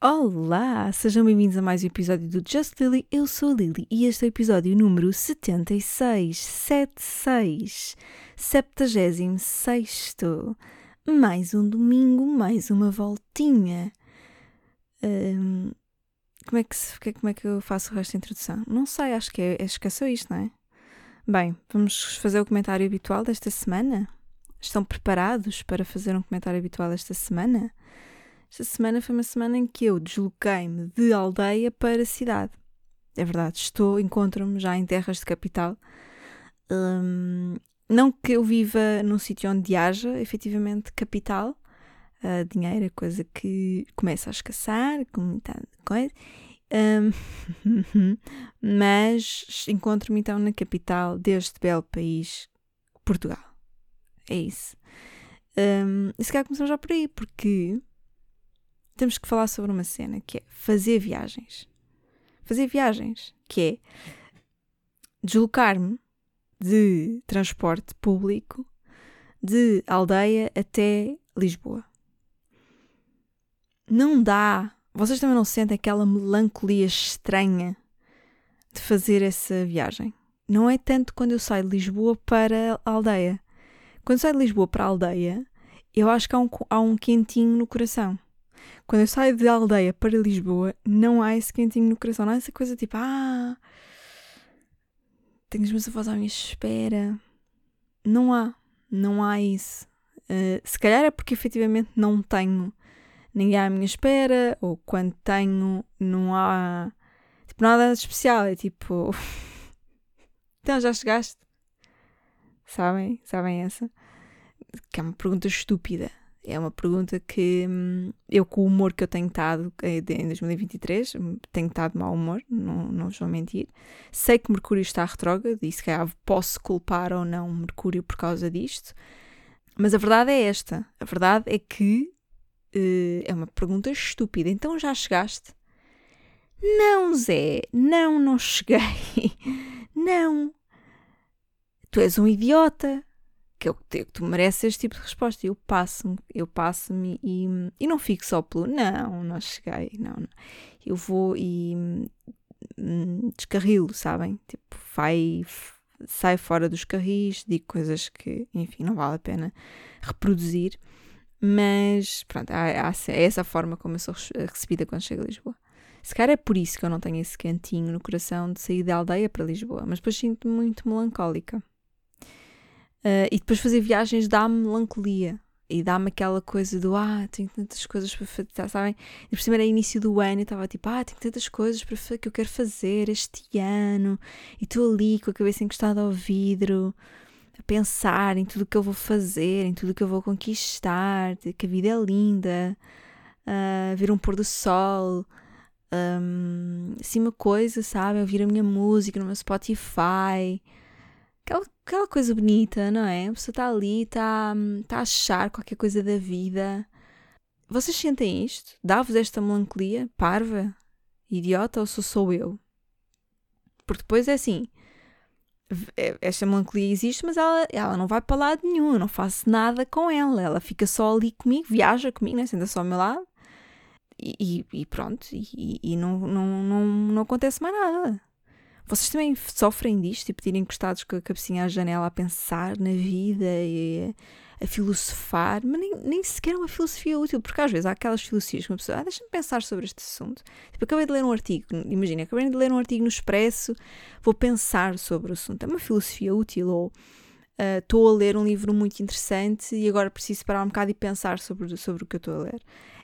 Olá, sejam bem-vindos a mais um episódio do Just Lily. Eu sou a Lily e este é o episódio número 76, 76, 76. Mais um domingo, mais uma voltinha. Hum, como, é que se, como é que eu faço o resto da introdução? Não sei, acho que é, acho que é só isto, não é? Bem, vamos fazer o comentário habitual desta semana? Estão preparados para fazer um comentário habitual esta semana? Esta semana foi uma semana em que eu desloquei-me de aldeia para cidade. É verdade, estou, encontro-me já em terras de capital. Hum, não que eu viva num sítio onde haja efetivamente capital, uh, dinheiro é coisa que começa a escassar, com muita coisa. Um, mas encontro-me então na capital deste belo país, Portugal. É isso. Um, e se calhar começamos já por aí, porque temos que falar sobre uma cena que é fazer viagens. Fazer viagens, que é deslocar-me de transporte público de aldeia até Lisboa. Não dá. Vocês também não sentem aquela melancolia estranha de fazer essa viagem? Não é tanto quando eu saio de Lisboa para a aldeia. Quando saio de Lisboa para a aldeia, eu acho que há um, há um quentinho no coração. Quando eu saio de aldeia para Lisboa, não há esse quentinho no coração, não há essa coisa tipo, ah, tenho os meus avós à minha espera. Não há, não há isso. Uh, se calhar é porque efetivamente não tenho ninguém à minha espera, ou quando tenho, não há tipo, nada especial. É tipo, então já chegaste? Sabem? Sabem essa? Que é uma pergunta estúpida. É uma pergunta que hum, eu, com o humor que eu tenho estado eh, em 2023, hum, tenho estado mau humor, não, não vos vou mentir. Sei que Mercúrio está retrógrado e se calhar posso culpar ou não Mercúrio por causa disto. Mas a verdade é esta: a verdade é que uh, é uma pergunta estúpida. Então já chegaste? Não, Zé, não, não cheguei. não. Tu és um idiota que, eu, que tu mereces este tipo de resposta. Eu passo-me, eu passo-me e, e não fico só pelo não, não cheguei, não, não. Eu vou e hum, descarrilo, sabem? Tipo, vai, sai fora dos carris, digo coisas que, enfim, não vale a pena reproduzir. Mas, pronto, há, há, é essa forma como eu sou recebida quando chego a Lisboa. Se calhar é por isso que eu não tenho esse cantinho no coração de sair da aldeia para Lisboa, mas depois sinto-me muito melancólica. Uh, e depois fazer viagens dá-me melancolia e dá-me aquela coisa do ah, tenho tantas coisas para fazer, tá, sabem? E por cima era início do ano e estava tipo, ah, tenho tantas coisas para que eu quero fazer este ano e estou ali com a cabeça encostada ao vidro a pensar em tudo o que eu vou fazer, em tudo o que eu vou conquistar, que a vida é linda, uh, ver um pôr do sol. Um, assim, uma coisa, sabe? Ouvir a minha música no meu Spotify, aquela, coisa bonita, não é? A pessoa está ali, está tá a achar qualquer coisa da vida. Vocês sentem isto? Dá-vos esta melancolia parva? Idiota ou sou sou eu? Porque depois é assim, é, esta melancolia existe, mas ela, ela não vai para lado nenhum, eu não faço nada com ela, ela fica só ali comigo, viaja comigo, né? senta só ao meu lado e, e, e pronto, e, e, não, não, não, não acontece mais nada. Vocês também sofrem disto, tipo, de irem encostados com a cabecinha à janela a pensar na vida e a, filosofar, mas nem, nem sequer é uma filosofia útil, porque às vezes há aquelas filosofias que uma pessoa, ah, deixa-me pensar sobre este assunto. Tipo, acabei de ler um artigo, imagina, acabei de ler um artigo no Expresso, vou pensar sobre o assunto. É uma filosofia útil ou ah, estou uh, a ler um livro muito interessante e agora preciso parar um bocado e pensar sobre, sobre o que eu estou a ler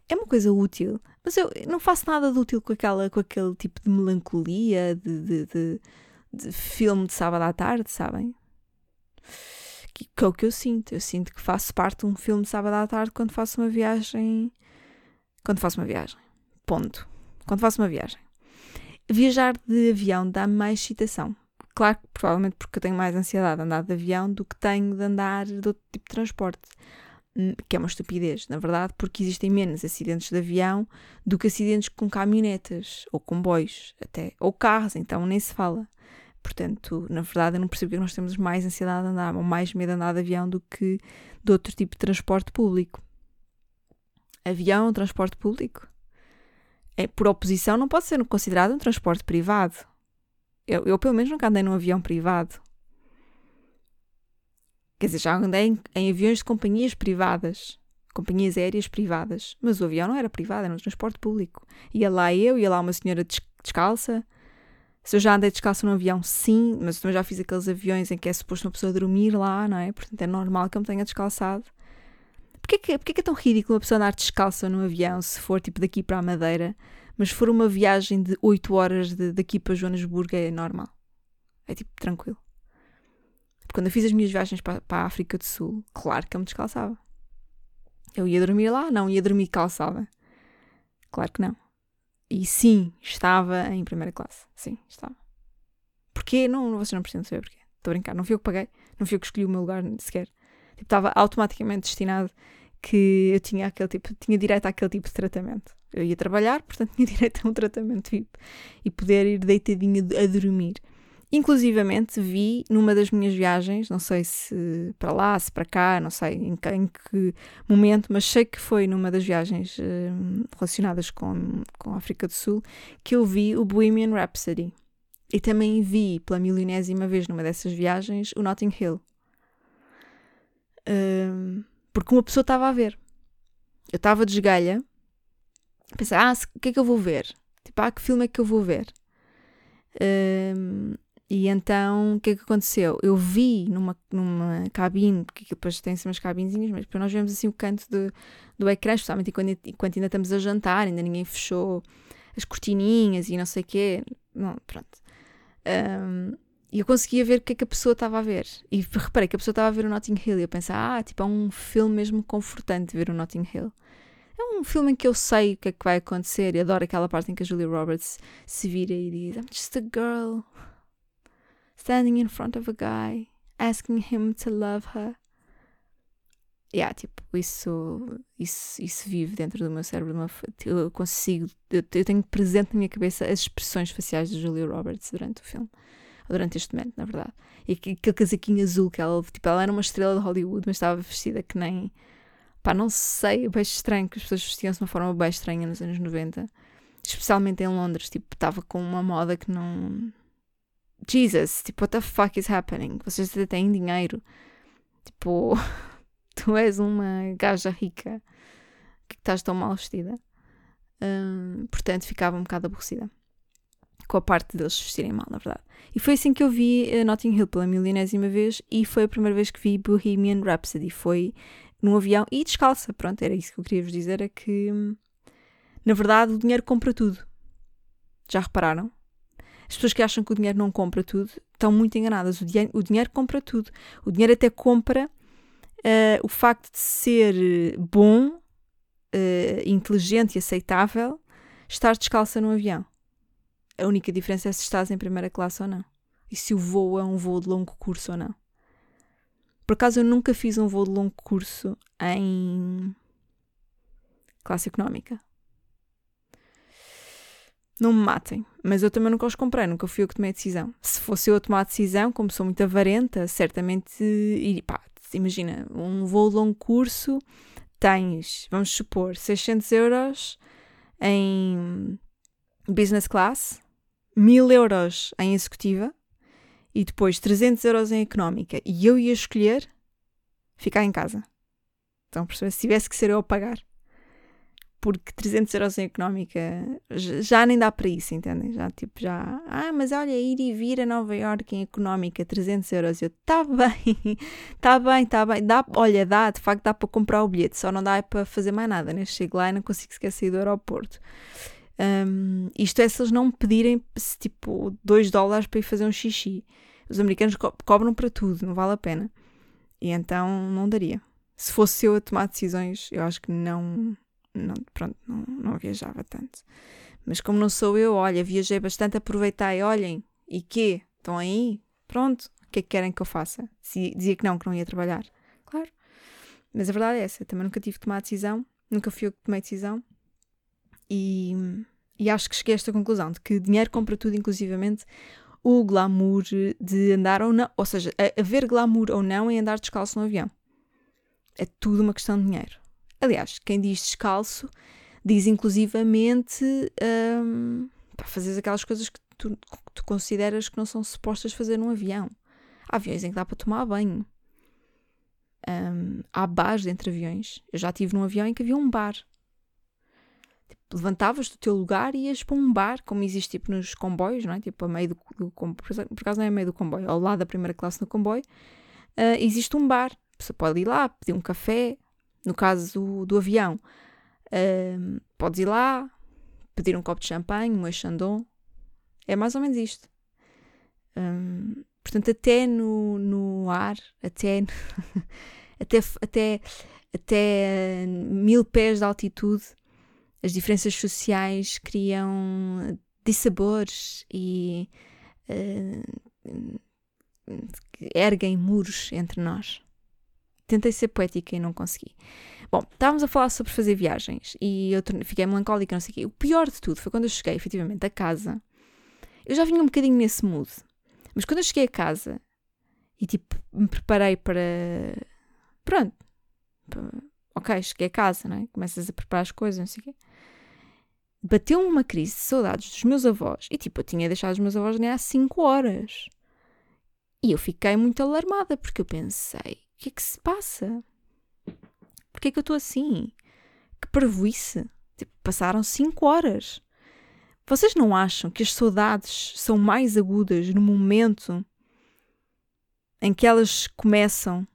é uma coisa útil, mas eu não faço nada de útil com, aquela, com aquele tipo de melancolia, de, de, de, de filme de sábado à tarde, sabem? Que, que é o que eu sinto. Eu sinto que faço parte de um filme de sábado à tarde quando faço uma viagem. Quando faço uma viagem. Ponto. Quando faço uma viagem. Viajar de avião dá-me mais excitação. Claro que provavelmente porque eu tenho mais ansiedade de andar de avião do que tenho de andar de outro tipo de transporte. Que é uma estupidez, na verdade, porque existem menos acidentes de avião do que acidentes com caminhonetas ou comboios, até, ou carros, então nem se fala. Portanto, na verdade, eu não percebo que nós temos mais ansiedade de andar ou mais medo de andar de avião do que de outro tipo de transporte público. Avião, transporte público? é, por oposição, não pode ser considerado um transporte privado. Eu, eu pelo menos, nunca andei num avião privado. Quer dizer, já andei em, em aviões de companhias privadas, companhias aéreas privadas, mas o avião não era privado, era um transporte público. Ia lá eu, ia lá uma senhora descalça. Se eu já andei descalça num avião, sim, mas também já fiz aqueles aviões em que é suposto uma pessoa dormir lá, não é? Portanto, é normal que eu me tenha descalçado. Porquê que, porquê que é tão ridículo uma pessoa andar descalça num avião se for tipo daqui para a Madeira, mas se for uma viagem de 8 horas de, daqui para Joanesburgo é normal? É tipo tranquilo. Quando eu fiz as minhas viagens para, para a África do Sul, claro que eu me descalçava. Eu ia dormir lá? Não, ia dormir calçada. Claro que não. E sim, estava em primeira classe. Sim, estava. Porquê? Não, vocês não precisam saber porquê. Estou a brincar. Não fui eu que paguei. Não fui eu que escolhi o meu lugar sequer. Tipo, estava automaticamente destinado que eu tinha aquele tipo, tinha direito àquele tipo de tratamento. Eu ia trabalhar, portanto tinha direito a um tratamento VIP e poder ir deitadinha a dormir. Inclusivamente vi numa das minhas viagens, não sei se para lá, se para cá, não sei em que, em que momento, mas sei que foi numa das viagens uh, relacionadas com, com a África do Sul que eu vi o Bohemian Rhapsody. E também vi pela milionésima vez numa dessas viagens o Notting Hill. Uh, porque uma pessoa estava a ver. Eu estava de esgalha, pensei, ah, o que é que eu vou ver? Tipo, ah, que filme é que eu vou ver? Uh, e então, o que é que aconteceu? Eu vi numa, numa cabine, porque depois tem umas cabinzinhas, mas depois nós vemos assim o canto de, do ecrã, especialmente enquanto, enquanto ainda estamos a jantar, ainda ninguém fechou as cortininhas e não sei o quê. Não, pronto. Um, e eu conseguia ver o que é que a pessoa estava a ver. E reparei que a pessoa estava a ver o Notting Hill. E eu pensei, ah, tipo, é um filme mesmo confortante ver o Notting Hill. É um filme em que eu sei o que é que vai acontecer. E adoro aquela parte em que a Julia Roberts se vira e diz: I'm just a girl standing in front of a guy, asking him to love her. Yeah, tipo, isso, isso, isso vive dentro do meu cérebro. Eu consigo, eu, tenho presente na minha cabeça as expressões faciais de Julia Roberts durante o filme durante este momento, na verdade. E aquele casaquinho azul que ela, tipo, ela era uma estrela de Hollywood, mas estava vestida que nem. Pá, não sei, bem estranho, que as pessoas vestiam-se de uma forma bem estranha nos anos 90. Especialmente em Londres, tipo, estava com uma moda que não. Jesus, tipo, what the fuck is happening? Vocês até têm dinheiro. Tipo, tu és uma gaja rica que estás tão mal vestida. Um, portanto, ficava um bocado aborrecida com a parte deles vestirem mal, na verdade. E foi assim que eu vi uh, Notting Hill pela milionésima vez e foi a primeira vez que vi Bohemian Rhapsody. Foi num avião e descalça. Pronto, era isso que eu queria vos dizer: é que na verdade o dinheiro compra tudo. Já repararam? As pessoas que acham que o dinheiro não compra tudo estão muito enganadas. O, dinheiro, o dinheiro compra tudo. O dinheiro até compra uh, o facto de ser bom, uh, inteligente e aceitável estar descalça no avião. A única diferença é se estás em primeira classe ou não. E se o voo é um voo de longo curso ou não. Por acaso eu nunca fiz um voo de longo curso em classe económica. Não me matem, mas eu também nunca os comprei, nunca fui eu que tomei a decisão. Se fosse eu a tomar a decisão, como sou muito avarenta, certamente iria. Pá, imagina, um voo longo curso tens, vamos supor, 600 euros em business class 1000 euros em executiva e depois 300 euros em económica e eu ia escolher ficar em casa. Então, se tivesse que ser eu a pagar. Porque 300 euros em económica já nem dá para isso, entendem? Já tipo, já. Ah, mas olha, ir e vir a Nova York em económica, 300 euros. Eu, tá bem, tá bem, tá bem. Dá, olha, dá, de facto dá para comprar o bilhete, só não dá para fazer mais nada, né? Chego lá e não consigo sequer sair do aeroporto. Um, isto é se eles não pedirem tipo 2 dólares para ir fazer um xixi. Os americanos co cobram para tudo, não vale a pena. E então não daria. Se fosse eu a tomar decisões, eu acho que não. Não pronto, não, não viajava tanto. Mas como não sou eu, olha, viajei bastante, aproveitei, olhem, e quê? Estão aí? Pronto, o que é que querem que eu faça? Se dizia que não, que não ia trabalhar. Claro. Mas a verdade é essa, também nunca tive que tomar decisão, nunca fui eu que tomei decisão. E, e acho que cheguei a esta conclusão de que dinheiro compra tudo, inclusivamente o glamour de andar ou não, ou seja, haver glamour ou não em andar descalço no avião. É tudo uma questão de dinheiro. Aliás, quem diz descalço diz inclusivamente um, para fazer aquelas coisas que tu, que tu consideras que não são supostas fazer num avião. Há aviões em que dá para tomar banho. Um, há bares entre aviões. Eu já estive num avião em que havia um bar. Tipo, levantavas do teu lugar e ias para um bar, como existe tipo nos comboios, não é? Tipo, a meio do, do. Por acaso não é a meio do comboio, ao lado da primeira classe no comboio. Uh, existe um bar. Você pode ir lá, pedir um café. No caso do, do avião, uh, podes ir lá, pedir um copo de champanhe, um chandon. É mais ou menos isto. Um, portanto, até no, no ar, até, até, até, até mil pés de altitude, as diferenças sociais criam dissabores e uh, erguem muros entre nós. Tentei ser poética e não consegui. Bom, estávamos a falar sobre fazer viagens e eu fiquei melancólica, não sei o quê. O pior de tudo foi quando eu cheguei, efetivamente, a casa. Eu já vinha um bocadinho nesse mood. Mas quando eu cheguei a casa e, tipo, me preparei para... Pronto. Ok, cheguei a casa, não é? Começas a preparar as coisas, não sei o quê. Bateu-me uma crise de saudades dos meus avós. E, tipo, eu tinha deixado os meus avós nem há 5 horas. E eu fiquei muito alarmada, porque eu pensei, o que é que se passa? Porquê é que eu estou assim? Que parvoíce. Tipo, passaram 5 horas. Vocês não acham que as saudades são mais agudas no momento em que elas começam,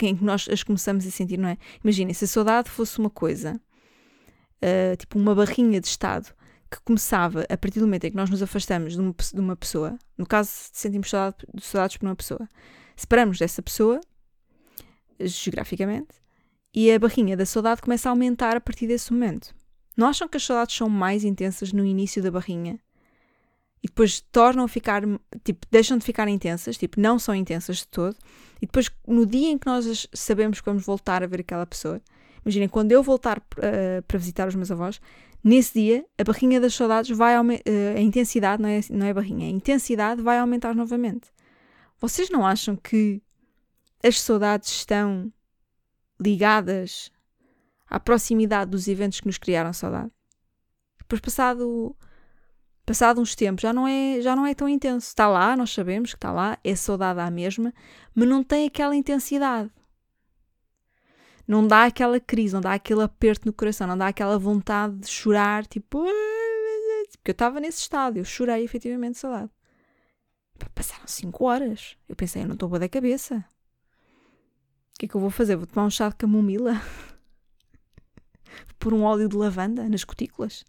em que nós as começamos a sentir, não é? Imaginem, se a saudade fosse uma coisa, uh, tipo uma barrinha de estado, que começava a partir do momento em que nós nos afastamos de uma, de uma pessoa, no caso sentimos saudade, saudades por uma pessoa, separamos dessa pessoa, geograficamente, e a barrinha da saudade começa a aumentar a partir desse momento. Não acham que as saudades são mais intensas no início da barrinha? E depois tornam a ficar, tipo, deixam de ficar intensas, tipo, não são intensas de todo. E depois, no dia em que nós sabemos que vamos voltar a ver aquela pessoa, imaginem, quando eu voltar uh, para visitar os meus avós, Nesse dia, a barrinha das saudades vai aumentar, uh, a intensidade, não é, não é barrinha, a intensidade vai aumentar novamente. Vocês não acham que as saudades estão ligadas à proximidade dos eventos que nos criaram saudade? Depois, passado, passado uns tempos, já não, é, já não é tão intenso. Está lá, nós sabemos que está lá, é saudade à mesma, mas não tem aquela intensidade não dá aquela crise, não dá aquele aperto no coração, não dá aquela vontade de chorar, tipo. Porque eu estava nesse estado, eu chorei efetivamente de saudade. Passaram 5 horas. Eu pensei, eu não estou boa da cabeça. O que é que eu vou fazer? Vou tomar um chá de camomila? Pôr um óleo de lavanda nas cutículas?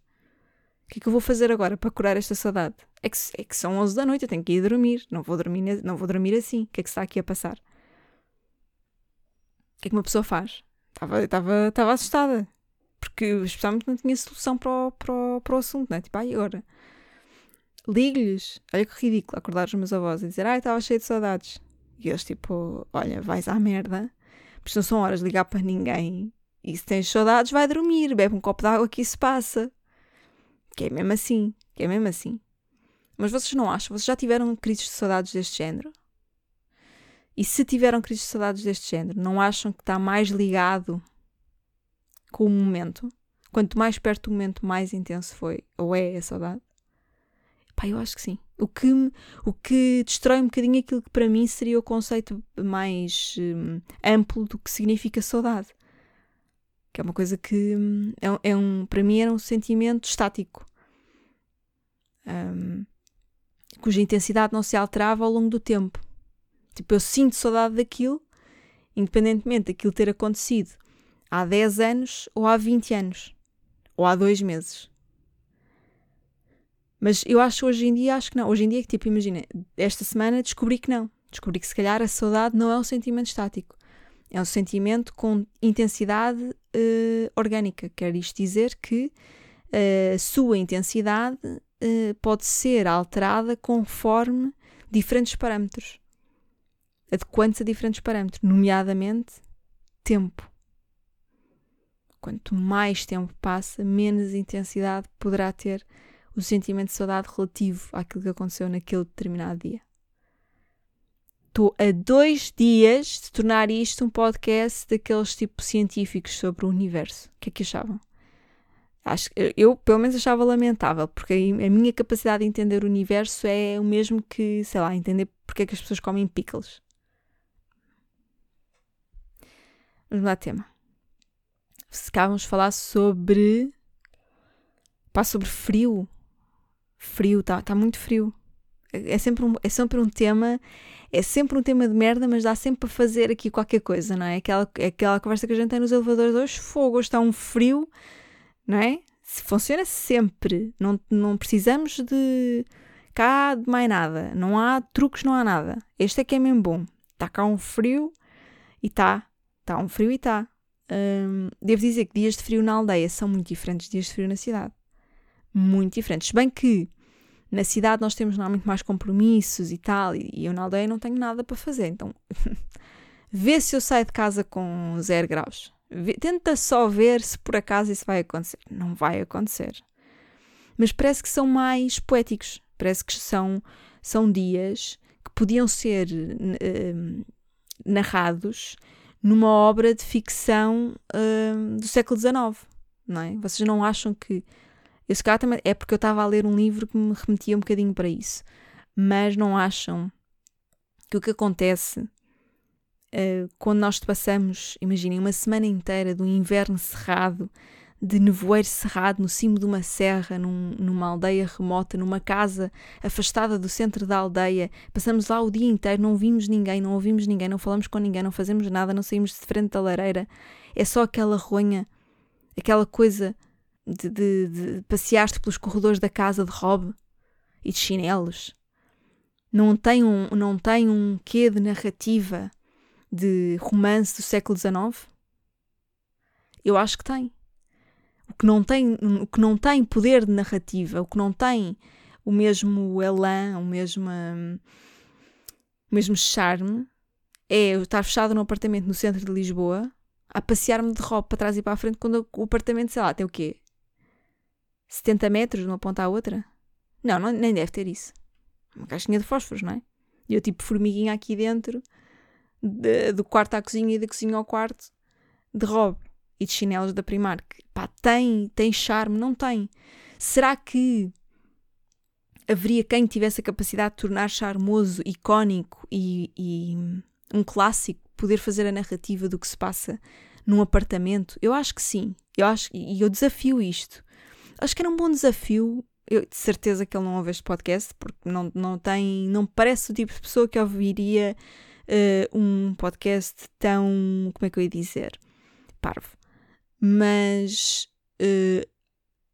O que é que eu vou fazer agora para curar esta saudade? É que, é que são 11 da noite, eu tenho que ir dormir. Não vou dormir, não vou dormir assim. O que é que está aqui a passar? O que é que uma pessoa faz? Estava, estava, estava assustada. Porque especialmente não tinha solução para o, para o, para o assunto, né? Tipo, ai, agora. Ligo-lhes. Olha que ridículo acordar os meus avós e dizer, ai, estava cheio de saudades. E eles, tipo, olha, vais à merda. Porque não são horas de ligar para ninguém. E se tens saudades, vai dormir. Bebe um copo de água que isso passa. Que é mesmo assim. Que é mesmo assim. Mas vocês não acham? Vocês já tiveram crises de saudades deste género? E se tiveram crises de saudades deste género, não acham que está mais ligado com o momento? Quanto mais perto do momento, mais intenso foi ou é a saudade? Pá, eu acho que sim. O que, o que destrói um bocadinho aquilo que para mim seria o conceito mais hum, amplo do que significa saudade. Que é uma coisa que hum, é, é, um, para mim era um sentimento estático. Um, cuja intensidade não se alterava ao longo do tempo. Tipo, eu sinto saudade daquilo, independentemente daquilo ter acontecido há 10 anos ou há 20 anos ou há 2 meses. Mas eu acho hoje em dia, acho que não. Hoje em dia, tipo, imagina, esta semana descobri que não. Descobri que se calhar a saudade não é um sentimento estático. É um sentimento com intensidade uh, orgânica. Quer isto dizer que eh, a sua intensidade uh, pode ser alterada conforme diferentes parâmetros adequando-se a diferentes parâmetros, nomeadamente tempo. Quanto mais tempo passa, menos intensidade poderá ter o sentimento de saudade relativo àquilo que aconteceu naquele determinado dia. Estou a dois dias de tornar isto um podcast daqueles tipo científicos sobre o universo. O que é que achavam? Acho, eu, pelo menos, achava lamentável, porque a, minha capacidade de entender o universo é o mesmo que, sei lá, entender porque é que as pessoas comem pickles. Vamos lá, tema. Se cá vamos falar sobre. Pá, sobre frio. Frio, está tá muito frio. É, é sempre, um, é sempre um tema. É sempre um tema de merda, mas dá sempre para fazer aqui qualquer coisa, não é? Aquela, aquela conversa que a gente tem nos elevadores hoje. Fogo, hoje está um frio, não é? Funciona sempre. Não, não precisamos de cá de mais nada. Não há truques, não há nada. Este é que é mesmo bom. Está cá um frio e está. Está um frio e está. Hum, devo dizer que dias de frio na aldeia são muito diferentes de dias de frio na cidade. Muito diferentes. Se bem que na cidade nós temos normalmente mais compromissos e tal, e eu na aldeia não tenho nada para fazer. Então, vê se eu saio de casa com zero graus. Vê, tenta só ver se por acaso isso vai acontecer. Não vai acontecer. Mas parece que são mais poéticos. Parece que são, são dias que podiam ser uh, narrados numa obra de ficção uh, do século XIX, não é? Vocês não acham que... Esse cá também é porque eu estava a ler um livro que me remetia um bocadinho para isso. Mas não acham que o que acontece uh, quando nós passamos, imaginem, uma semana inteira do inverno cerrado de nevoeiro cerrado no cimo de uma serra, num, numa aldeia remota, numa casa afastada do centro da aldeia. Passamos lá o dia inteiro, não vimos ninguém, não ouvimos ninguém, não falamos com ninguém, não fazemos nada, não saímos de frente da lareira. É só aquela ronha, aquela coisa de, de, de passear-te pelos corredores da casa de Rob e de chinelos. Não tem um, não tem um quê de narrativa de romance do século XIX? Eu acho que tem o que não tem, o que não tem poder de narrativa, o que não tem o mesmo elan, o mesmo, o mesmo charme, é eu estar fechado num apartamento no centro de Lisboa, a passear-me de roupa para trás e para a frente, quando o apartamento, sei lá, tem o quê? 70 metros de uma ponta à outra? Não, não nem deve ter isso. Uma caixinha de fósforos, não é? E eu tipo formiguinha aqui dentro, de, do quarto à cozinha e da cozinha ao quarto, de robe e de chinelos da Primark. Pá, tem, tem charme? Não tem. Será que haveria quem tivesse a capacidade de tornar charmoso, icónico e, e um clássico, poder fazer a narrativa do que se passa num apartamento? Eu acho que sim. Eu acho, e eu desafio isto. Acho que era um bom desafio. Eu, de certeza que ele não ouve este podcast, porque não, não tem. Não parece o tipo de pessoa que ouviria uh, um podcast tão. Como é que eu ia dizer? Parvo. Mas uh,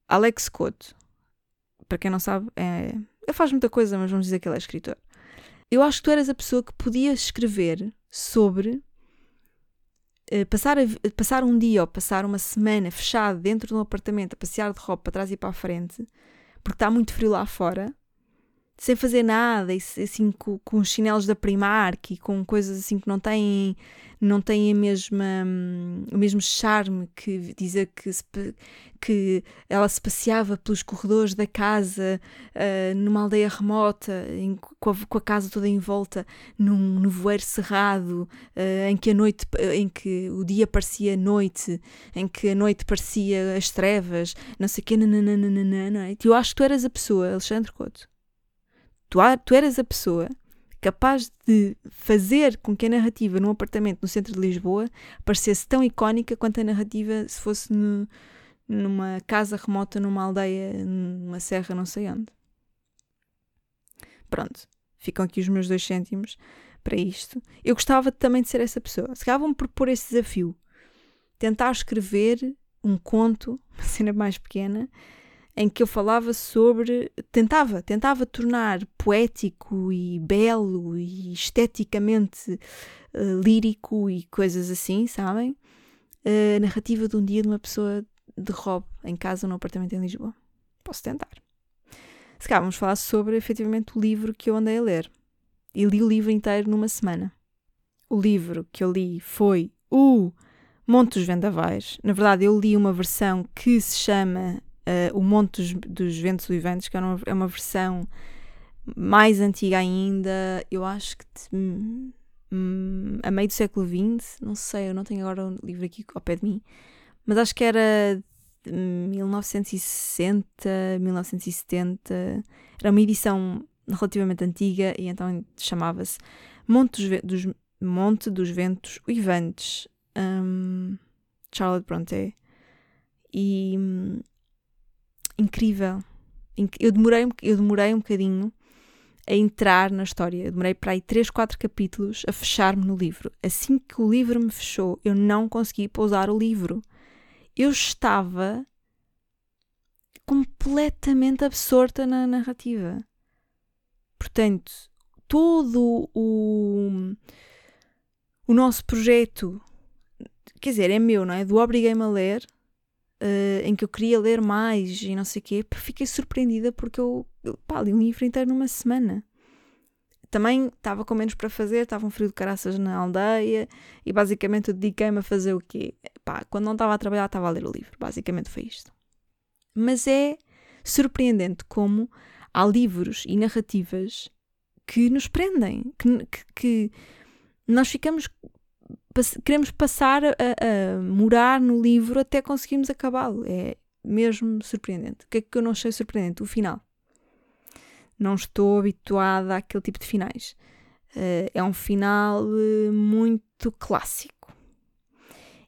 Alex Couto, para quem não sabe, é, ele faz muita coisa, mas vamos dizer que ele é escritor. Eu acho que tu eras a pessoa que podia escrever sobre passar, a, passar um dia ou passar uma semana fechado dentro de um apartamento a passear de roupa para trás e para a frente, porque está muito frio lá fora, sem fazer nada, e assim com, com os chinelos da Primark e com coisas assim que não têm não tem a mesma, o mesmo charme que dizer que, se, que ela se passeava pelos corredores da casa uh, numa aldeia remota, em, com, a, com, a, casa toda em volta, num nevoeiro cerrado, uh, em que a noite, em que o dia parecia noite, em que a noite parecia as trevas, não sei o quê, nananana, não é? Eu acho que tu eras a pessoa, Alexandre Couto. Tu, tu eras a pessoa capaz de fazer com que a narrativa num apartamento no centro de Lisboa parecesse tão icónica quanto a narrativa se fosse no, numa casa remota, numa aldeia, numa serra, não sei onde. Pronto, ficam aqui os meus dois cêntimos para isto. Eu gostava também de ser essa pessoa. Se calhar vão propor esse desafio. Tentar escrever um conto, uma cena mais pequena, em que eu falava sobre. tentava, tentava tornar poético e belo e esteticamente uh, lírico e coisas assim, sabem? A narrativa de um dia de uma pessoa de Rob em casa no apartamento em Lisboa. Posso tentar. Se calhar vamos falar sobre efetivamente o livro que eu andei a ler. E li o livro inteiro numa semana. O livro que eu li foi o Monte dos Vendavais. Na verdade, eu li uma versão que se chama uh, O Monte dos, dos Ventos Uivantes, que é uma, é uma versão mais antiga ainda, eu acho que hum, hum, a meio do século XX, não sei, eu não tenho agora um livro aqui ao pé de mim, mas acho que era 1960, 1970. Era uma edição relativamente antiga e então chamava-se Monte dos, dos, Monte dos Ventos Uivantes, um, Charlotte Bronte. E um, incrível. Eu demorei, eu demorei um bocadinho a entrar na história. Eu demorei para aí 3, 4 capítulos a fechar-me no livro. Assim que o livro me fechou, eu não consegui pousar o livro. Eu estava completamente absorta na narrativa. Portanto, todo o, o nosso projeto, quer dizer, é meu, não é? Do Obriguei-me a Ler, uh, em que eu queria ler mais e não sei o quê, fiquei surpreendida porque eu, pá, li um livro inteiro numa semana. Também estava com menos para fazer, estava um frio de caraças na aldeia e basicamente eu dediquei-me a fazer o quê? Pá, quando não estava a trabalhar, estava a ler o livro. Basicamente foi isto. Mas é surpreendente como há livros e narrativas que nos prendem, que, que, que nós ficamos queremos passar a, a, morar no livro até conseguirmos acabá-lo. É mesmo surpreendente. O que é que eu não achei surpreendente? O final. Não estou habituada àquele tipo de finais. Uh, é um final uh, muito clássico.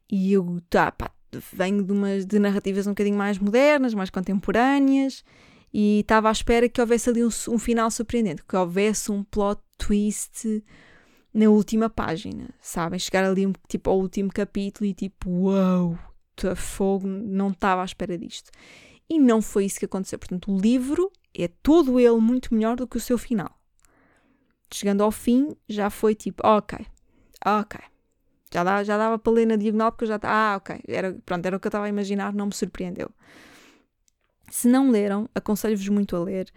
E eu tá, pá, venho de umas de narrativas um bocadinho mais modernas, mais contemporâneas, e estava à espera que houvesse ali um, um final surpreendente, que houvesse um plot twist na última página, sabem? Chegar ali tipo, ao último capítulo e tipo, uau, wow, fogo, não estava à espera disto. E não foi isso que aconteceu. Portanto, o livro é todo ele muito melhor do que o seu final. Chegando ao fim, já foi tipo, ok, ok. Já dava, já dava para ler na diagonal porque eu já estava, ah, ok. Era, pronto, era o que eu estava a imaginar, não me surpreendeu. Se não leram, aconselho-vos muito a ler.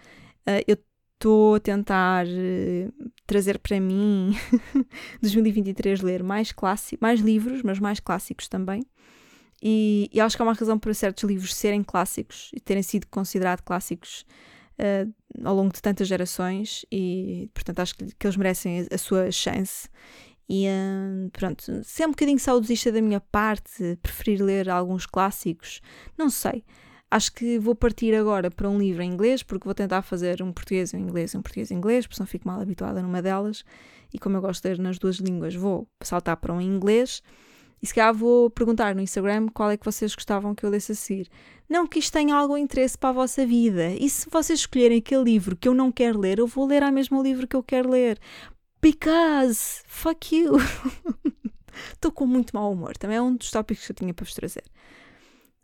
Uh, eu estou a tentar uh, trazer para mim 2023 ler mais clássicos, mais livros, mas mais clássicos também. E, e, acho que há uma razão para certos livros serem clássicos e terem sido considerados clássicos uh, ao longo de tantas gerações e portanto acho que, que eles merecem a, a sua chance e uh, pronto, se é um bocadinho saudosista da minha parte preferir ler alguns clássicos, não sei Acho que vou partir agora para um livro em inglês, porque vou tentar fazer um português em inglês um português em inglês, porque não fico mal habituada numa delas. E como eu gosto de ler nas duas línguas, vou saltar para um em inglês. E se calhar vou perguntar no Instagram qual é que vocês gostavam que eu lesse a seguir. Não que isto tenha algum interesse para a vossa vida. E se vocês escolherem aquele livro que eu não quero ler, eu vou ler ao mesmo livro que eu quero ler. Because fuck you. Estou com muito mau humor. Também é um dos tópicos que eu tinha para vos trazer.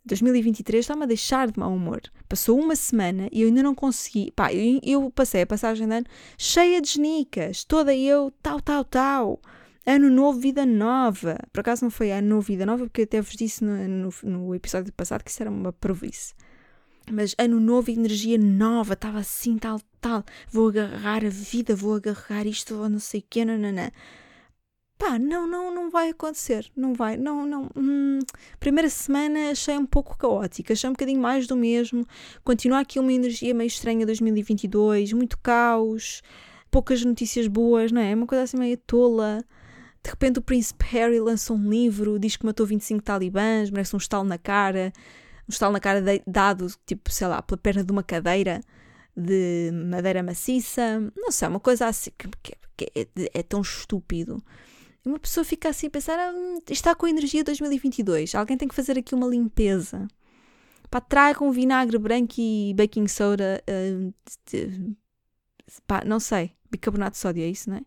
2023 está-me a deixar de mau humor. Passou uma semana e eu ainda não consegui. Pá, eu, eu passei a passagem de ano cheia de genicas, toda eu, tal, tal, tal. Ano novo, vida nova. Por acaso não foi ano novo, vida nova, porque eu até vos disse no, no, no episódio passado que isso era uma provície. Mas ano novo, energia nova, estava assim, tal, tal. Vou agarrar a vida, vou agarrar isto, vou não sei o quê, não pá, não, não, não vai acontecer, não vai, não, não. Hum, primeira semana achei um pouco caótica, achei um bocadinho mais do mesmo. Continua aqui uma energia meio estranha 2022, muito caos, poucas notícias boas, não é? Uma coisa assim meio tola. De repente o príncipe Harry lança um livro, diz que matou 25 talibãs, merece um estalo na cara, um estalo na cara de, dado, tipo, sei lá, pela perna de uma cadeira de madeira maciça, não sei, uma coisa assim que, que, que é, é tão estúpido. E uma pessoa fica assim a pensar: ah, hum, está com a energia 2022, alguém tem que fazer aqui uma limpeza. Pá, tragam vinagre branco e baking soda. Uh, pá, não sei, bicarbonato de sódio, é isso, não é?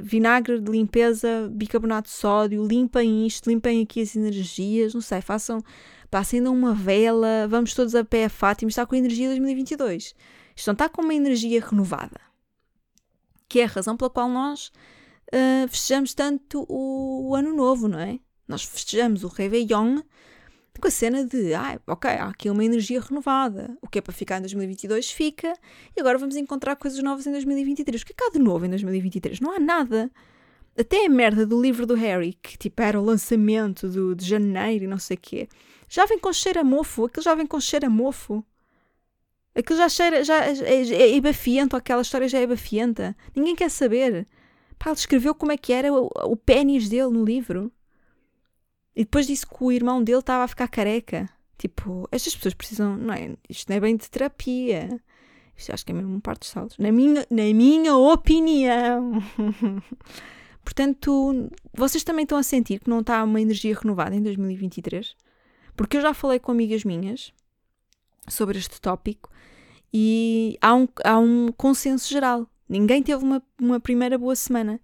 Vinagre de limpeza, bicarbonato de sódio, limpem isto, limpem aqui as energias, não sei, façam, pá, acendam uma vela, vamos todos a pé a Fátima, está com a energia 2022. Isto não está com uma energia renovada. Que é a razão pela qual nós uh, festejamos tanto o, o, Ano Novo, não é? Nós festejamos o Réveillon com a cena de, ah, ok, há aqui uma energia renovada. O que é para ficar em 2022 fica, e agora vamos encontrar coisas novas em 2023. O que é que há de novo em 2023? Não há nada. Até a merda do livro do Harry, que tipo era o lançamento do, de janeiro e não sei o quê, já vem com cheiro a mofo. Aquilo já vem com cheiro a mofo. Aquilo já cheira, já é, é, é bafiento, aquela história já é bafienta. Ninguém quer saber. Pá, ele descreveu como é que era o, o pênis dele no livro. E depois disse que o irmão dele estava a ficar careca. Tipo, estas pessoas precisam, não é? Isto não é bem de terapia. Isto acho que é mesmo um par de saltos. Na minha, na minha opinião. Portanto, vocês também estão a sentir que não está uma energia renovada em 2023? Porque eu já falei com amigas minhas sobre este tópico e há um, há um consenso geral. Ninguém teve uma, uma primeira boa semana.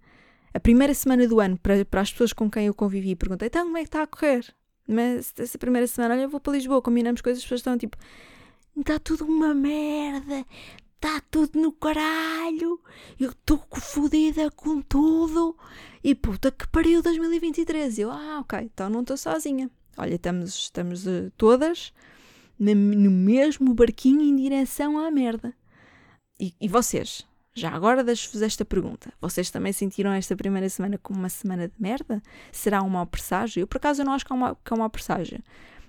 A primeira semana do ano, para, para as pessoas com quem eu convivi, perguntei: então, como é que está a correr? Mas essa primeira semana, olha, eu vou para Lisboa, combinamos coisas, as pessoas estão tipo: está tudo uma merda, está tudo no caralho, eu estou fodida com tudo. E puta que pariu 2023. Eu, ah, ok, então não estou sozinha. Olha, estamos, estamos uh, todas no, mesmo barquinho em direção à merda. E, e vocês? Já agora deixo-vos esta pergunta. Vocês também sentiram esta primeira semana como uma semana de merda? Será um mau presságio? Eu, por acaso, não acho que é um mau, que é um mau presságio.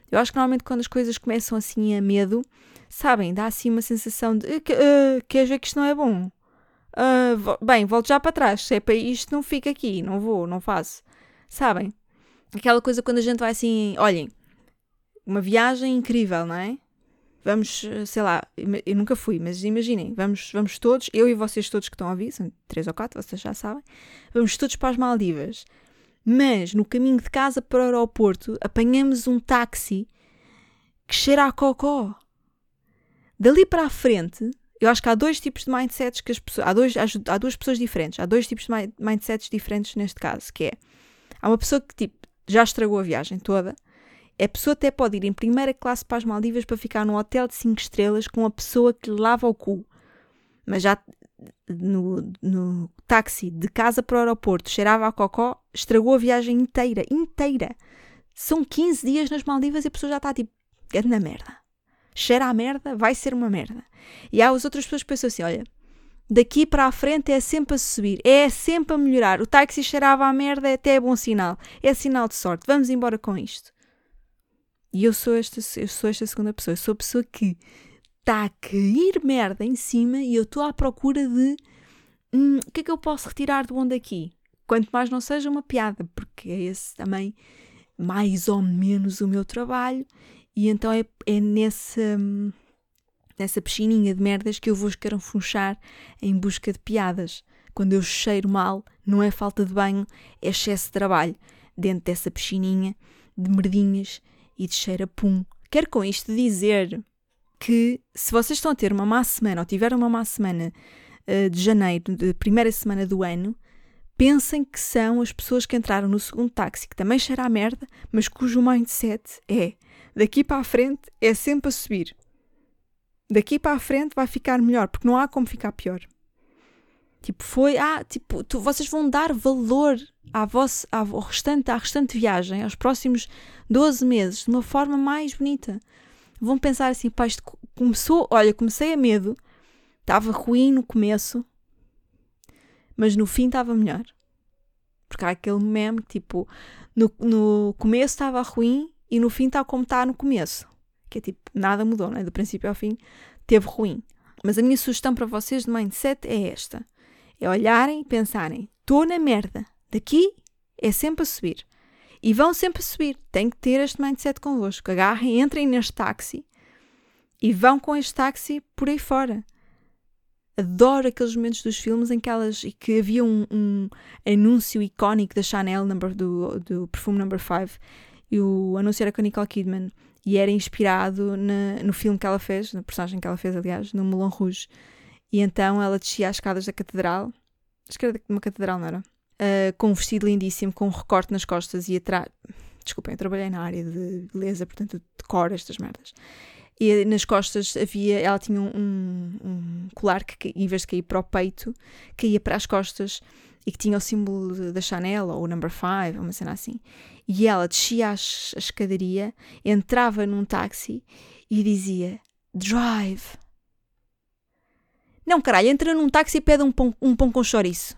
Eu acho que normalmente quando as coisas começam assim a medo, sabem, dá assim uma sensação de uh, queres ver que isto não é bom? Uh, bem, volto já para trás. Se é para isto, não fico aqui, não vou, não faço. Sabem? Aquela coisa quando a gente vai assim, olhem, uma viagem incrível, não é? Vamos, sei lá, eu nunca fui, mas imaginem, vamos, vamos todos, eu e vocês todos que estão a ouvir, são três ou quatro, vocês já sabem, vamos todos para as Maldivas. Mas no caminho de casa para o aeroporto apanhamos um táxi que cheira a cocó. Dali para a frente, eu acho que há dois tipos de mindsets que as pessoas. Há, dois, há duas pessoas diferentes. Há dois tipos de mindsets diferentes neste caso, que é. Há uma pessoa que tipo, já estragou a viagem toda a pessoa até pode ir em primeira classe para as Maldivas para ficar num hotel de 5 estrelas com a pessoa que lhe lava o cu. Mas já no, no táxi de casa para o aeroporto cheirava a cocó, estragou a viagem inteira, inteira. São 15 dias nas Maldivas e a pessoa já está tipo, é na merda. Cheira a merda, vai ser uma merda. E há as outras pessoas que pensam assim: olha, daqui para a frente é sempre a subir, é sempre a melhorar. O táxi cheirava a merda, até é bom sinal, é sinal de sorte. Vamos embora com isto. E eu sou esta, eu sou esta segunda pessoa. Eu sou a pessoa que está a cair merda em cima e eu estou à procura de hum, o que é que eu posso retirar do bom daqui? Quanto mais não seja uma piada, porque é esse também mais ou menos o meu trabalho. E então é, é nessa, hum, nessa piscininha de merdas que eu vou escarafunchar em busca de piadas. Quando eu cheiro mal, não é falta de banho, é excesso de trabalho. Dentro dessa piscininha de merdinhas e de cheiro a pum. Quero com isto dizer que se vocês estão a ter uma má semana ou tiveram uma má semana uh, de janeiro, de primeira semana do ano, pensem que são as pessoas que entraram no segundo táxi, que também cheira a merda, mas cujo mindset é daqui para a frente é sempre a subir. Daqui para a frente vai ficar melhor, porque não há como ficar pior. Tipo, foi, ah, tipo, tu, vocês vão dar valor à vossa, ao restante, à restante viagem, aos próximos 12 meses, de uma forma mais bonita. Vão pensar assim, pá, isto começou, olha, comecei a medo, estava ruim no começo, mas no fim estava melhor. Porque há aquele meme tipo, no, no começo estava ruim e no fim está como está no começo. Que é tipo, nada mudou, né? Do princípio ao fim, teve ruim. Mas a minha sugestão para vocês de mindset é esta é olharem e pensarem: estou na merda, daqui é sempre a subir. E vão sempre a subir. Tem que ter este mindset convosco. Agarrem, entrem neste táxi e vão com este táxi por aí fora. Adoro aqueles momentos dos filmes em que elas e que havia um, um anúncio icónico da Chanel number, do, do perfume number 5 e o anúncio era com a Nicole Kidman e era inspirado na, no filme que ela fez, na personagem que ela fez, aliás, no Moulin Rouge. E então ela descia as escadas da catedral, acho que era uma catedral, não era? Uh, com um vestido lindíssimo, com um recorte nas costas e atrás. Desculpem, eu trabalhei na área de beleza, portanto decoro estas merdas. E nas costas havia, ela tinha um, um colar que, em vez de cair para o peito, caía para as costas e que tinha o símbolo da Chanel ou o Number 5, uma cena assim. E ela descia a escadaria, entrava num táxi e dizia: Drive. Não, caralho, entra num táxi e pede um pão, um pão com chouriço.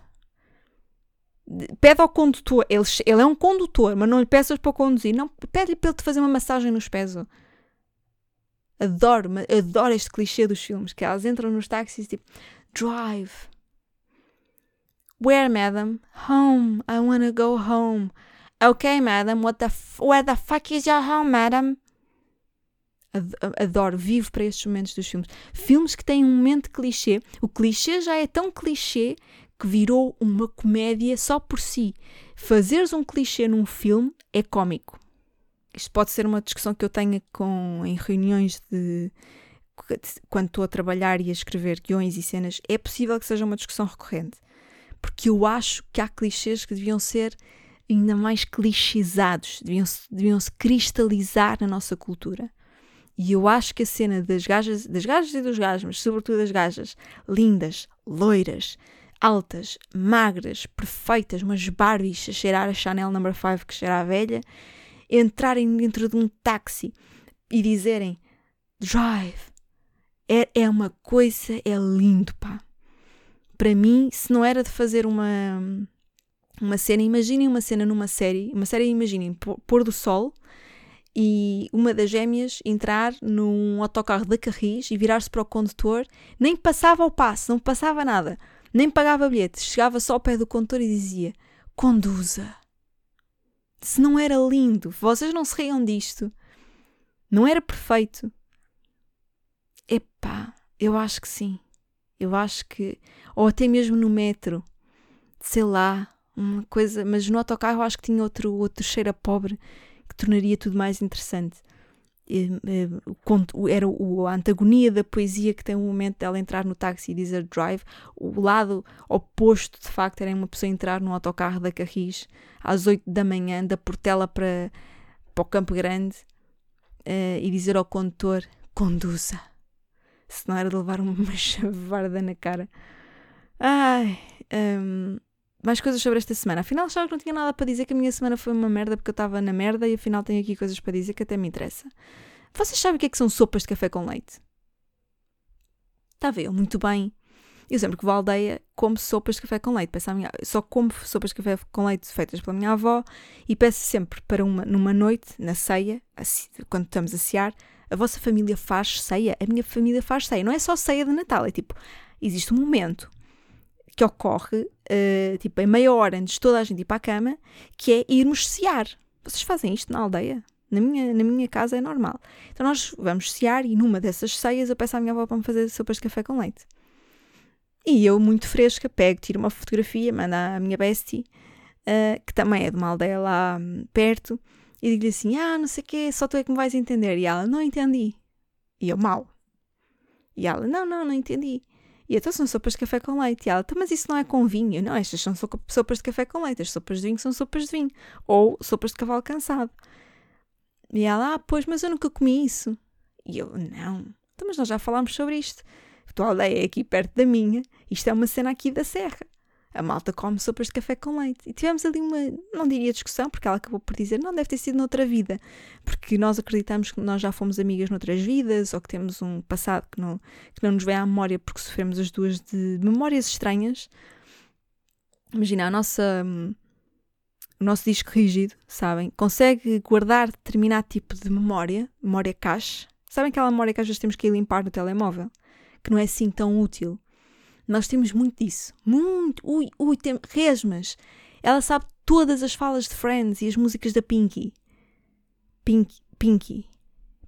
Pede ao condutor, ele, ele é um condutor, mas não lhe peças para conduzir. Não, pede-lhe para ele te fazer uma massagem nos pés. Adoro, adoro este clichê dos filmes, que elas entram nos táxis tipo, drive. Where, madam? Home. I wanna go home. Okay, madam. What the where the fuck is your home, madam? Adoro, vivo para estes momentos dos filmes. Filmes que têm um momento clichê. O clichê já é tão clichê que virou uma comédia só por si. Fazeres um clichê num filme é cómico. Isto pode ser uma discussão que eu tenha com, em reuniões de. quando estou a trabalhar e a escrever guiões e cenas. É possível que seja uma discussão recorrente. Porque eu acho que há clichês que deviam ser ainda mais clichizados, deviam deviam -se cristalizar na nossa cultura. E eu acho que a cena das gajas, das gajas e dos gajos, mas sobretudo das gajas, lindas, loiras, altas, magras, perfeitas, umas Barbies a cheirar a Chanel No. 5 que cheira a velha, entrarem dentro de um táxi e dizerem drive. É, é uma coisa, é lindo, pá. Para mim, se não era de fazer uma, uma cena, imaginem uma cena numa série, uma série, imaginem, pôr do sol, e uma das gêmeas entrar num autocarro da Carris e virar-se para o condutor, nem passava o passo, não passava nada, nem pagava bilhetes, chegava só ao pé do condutor e dizia: Conduza. Se não era lindo, vocês não se riam disto, não era perfeito. Epá, eu acho que sim. Eu acho que. Ou até mesmo no metro, sei lá, uma coisa. Mas no autocarro eu acho que tinha outro, outro cheiro a pobre que tornaria tudo mais interessante. Era a antagonia da poesia que tem o momento dela entrar no táxi e dizer drive. O lado oposto, de facto, era uma pessoa entrar no autocarro da Carris às 8 da manhã, da Portela para, para o Campo Grande uh, e dizer ao condutor: conduza. Se não era de levar uma chavarda na cara. Ai. Um, mais coisas sobre esta semana. Afinal, achava que não tinha nada para dizer, que a minha semana foi uma merda porque eu estava na merda e afinal tenho aqui coisas para dizer que até me interessa. Vocês sabem o que é que são sopas de café com leite? Está a ver? Eu muito bem. Eu sempre que vou à aldeia como sopas de café com leite. Peço minha, só como sopas de café com leite feitas pela minha avó e peço sempre para uma, numa noite, na ceia, quando estamos a cear, a vossa família faz ceia? A minha família faz ceia. Não é só ceia de Natal, é tipo, existe um momento que ocorre, uh, tipo, em meia hora antes de toda a gente ir para a cama, que é irmos cear. Vocês fazem isto na aldeia? Na minha, na minha casa é normal. Então nós vamos cear e numa dessas ceias eu peço à minha avó para me fazer sopas de café com leite. E eu, muito fresca, pego, tiro uma fotografia, mando à minha bestie, uh, que também é de uma aldeia lá um, perto, e digo-lhe assim: Ah, não sei o quê, só tu é que me vais entender. E ela: Não entendi. E eu: Mal. E ela: Não, não, não entendi. E então são sopas de café com leite. E ela, então, mas isso não é com vinho. Não, estas são sopas de café com leite. As sopas de vinho são sopas de vinho. Ou sopas de cavalo cansado. E ela, ah, pois, mas eu nunca comi isso. E eu, não. Então, mas nós já falámos sobre isto. A tua aldeia é aqui perto da minha. Isto é uma cena aqui da serra a malta come sopas de café com leite. E tivemos ali uma, não diria discussão, porque ela acabou por dizer, não, deve ter sido noutra vida, porque nós acreditamos que nós já fomos amigas noutras vidas, ou que temos um passado que não, que não nos vem à memória porque sofremos as duas de memórias estranhas. Imagina, a nossa, o nosso disco rígido, sabem, consegue guardar determinado tipo de memória, memória cache. Sabem aquela memória que às vezes temos que ir limpar no telemóvel? Que não é assim tão útil nós temos muito disso. Muito. Ui, ui, tem resmas. Ela sabe todas as falas de Friends e as músicas da Pinky. Pink, Pinky.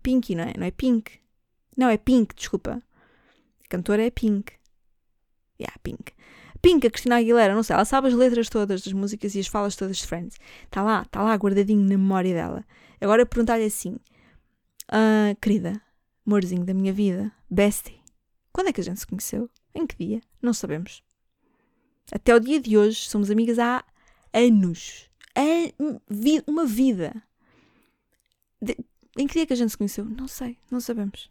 Pinky, não é? Não é Pink. Não, é Pink, desculpa. A cantora é Pink. Yeah, Pink. Pink, a Cristina Aguilera, não sei, ela sabe as letras todas das músicas e as falas todas de Friends. Está lá, está lá guardadinho na memória dela. Agora perguntar-lhe assim: ah, querida, amorzinho da minha vida, bestie, quando é que a gente se conheceu? Em que dia? Não sabemos. Até o dia de hoje somos amigas há anos. Uma vida. De... Em que dia que a gente se conheceu? Não sei, não sabemos.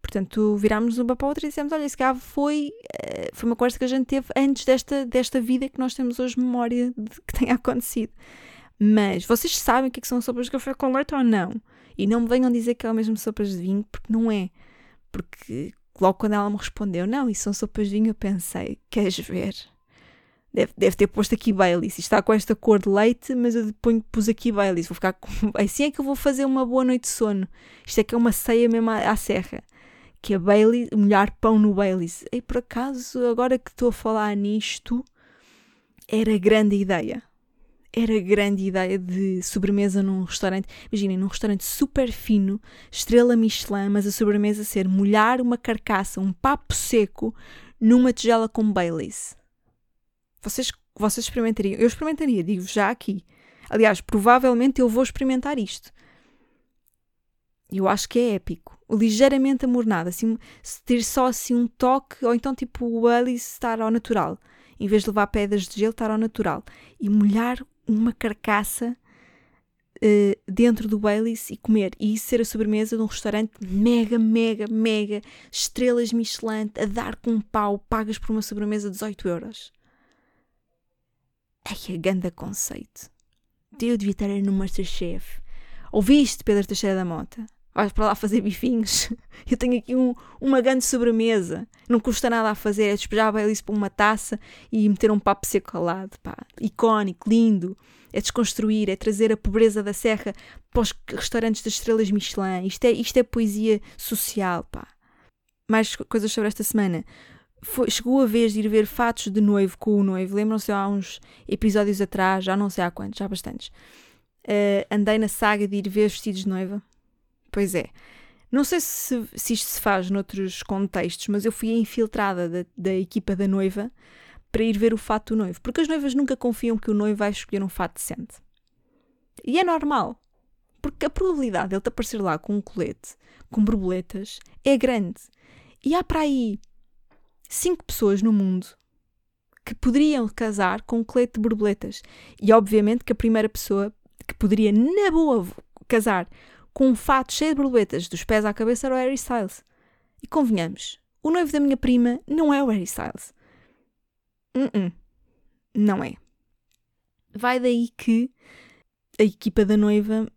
Portanto, virámos uma para a outra e dissemos: Olha, esse cá foi, eh, foi uma conversa que a gente teve antes desta, desta vida que nós temos hoje memória de que tenha acontecido. Mas vocês sabem o que, é que são sopas de café com leite ou não? E não me venham dizer que é o mesmo sopas de vinho, porque não é. Porque logo quando ela me respondeu, não, isso são sopas de vinho, eu pensei, queres ver? Deve, deve ter posto aqui Baileys. Está com esta cor de leite, mas eu ponho, pus aqui Baileys. Vou ficar com... Assim é que eu vou fazer uma boa noite de sono. Isto é que é uma ceia mesmo à, à serra. Que é Baileys, molhar pão no Baileys. E por acaso, agora que estou a falar nisto, era grande ideia. Era grande ideia de sobremesa num restaurante. Imaginem, num restaurante super fino, estrela Michelin, mas a sobremesa ser molhar uma carcaça, um papo seco, numa tigela com Baileys. Vocês, vocês experimentariam? Eu experimentaria, digo já aqui. Aliás, provavelmente eu vou experimentar isto. Eu acho que é épico. Ligeiramente amornado, assim, ter só assim um toque, ou então tipo o Baileys estar ao natural. Em vez de levar pedras de gelo, estar ao natural. E molhar uma carcaça uh, dentro do Baileys e comer. E isso ser a sobremesa de um restaurante mega, mega, mega, estrelas Michelin, a dar com um pau, pagas por uma sobremesa de 18 euros. Ai, a ganda conceito. Eu devia estar no Masterchef. Ouviste, Pedro Teixeira da Mota? Vais para lá fazer bifinhos? Eu tenho aqui um, uma grande sobremesa. Não custa nada a fazer. É despejar a Baileys para uma taça e meter um papo seco ao lado. Pá. Icónico, lindo. É desconstruir, é trazer a pobreza da serra para os restaurantes das estrelas Michelin. Isto é, isto é poesia social, pá. Mais coisas sobre esta semana. Foi, chegou a vez de ir ver fatos de noivo com o noivo. Lembram-se há uns episódios atrás, já não sei há quantos, já há bastantes. Uh, andei na saga de ir ver vestidos de noiva. Pois é. Não sei se, se isto se faz noutros contextos, mas eu fui infiltrada da, da equipa da noiva para ir ver o fato do noivo. Porque as noivas nunca confiam que o noivo vai escolher um fato decente. E é normal. Porque a probabilidade de ele te aparecer lá com um colete, com borboletas, é grande. E há para aí cinco pessoas no mundo que poderiam casar com um colete de borboletas. E obviamente que a primeira pessoa que poderia, na boa, casar com um fato cheio de borboletas dos pés à cabeça era o Harry Styles. E convenhamos, o noivo da minha prima não é o Harry Styles. Uh -uh. Não é. Vai daí que a equipa da noiva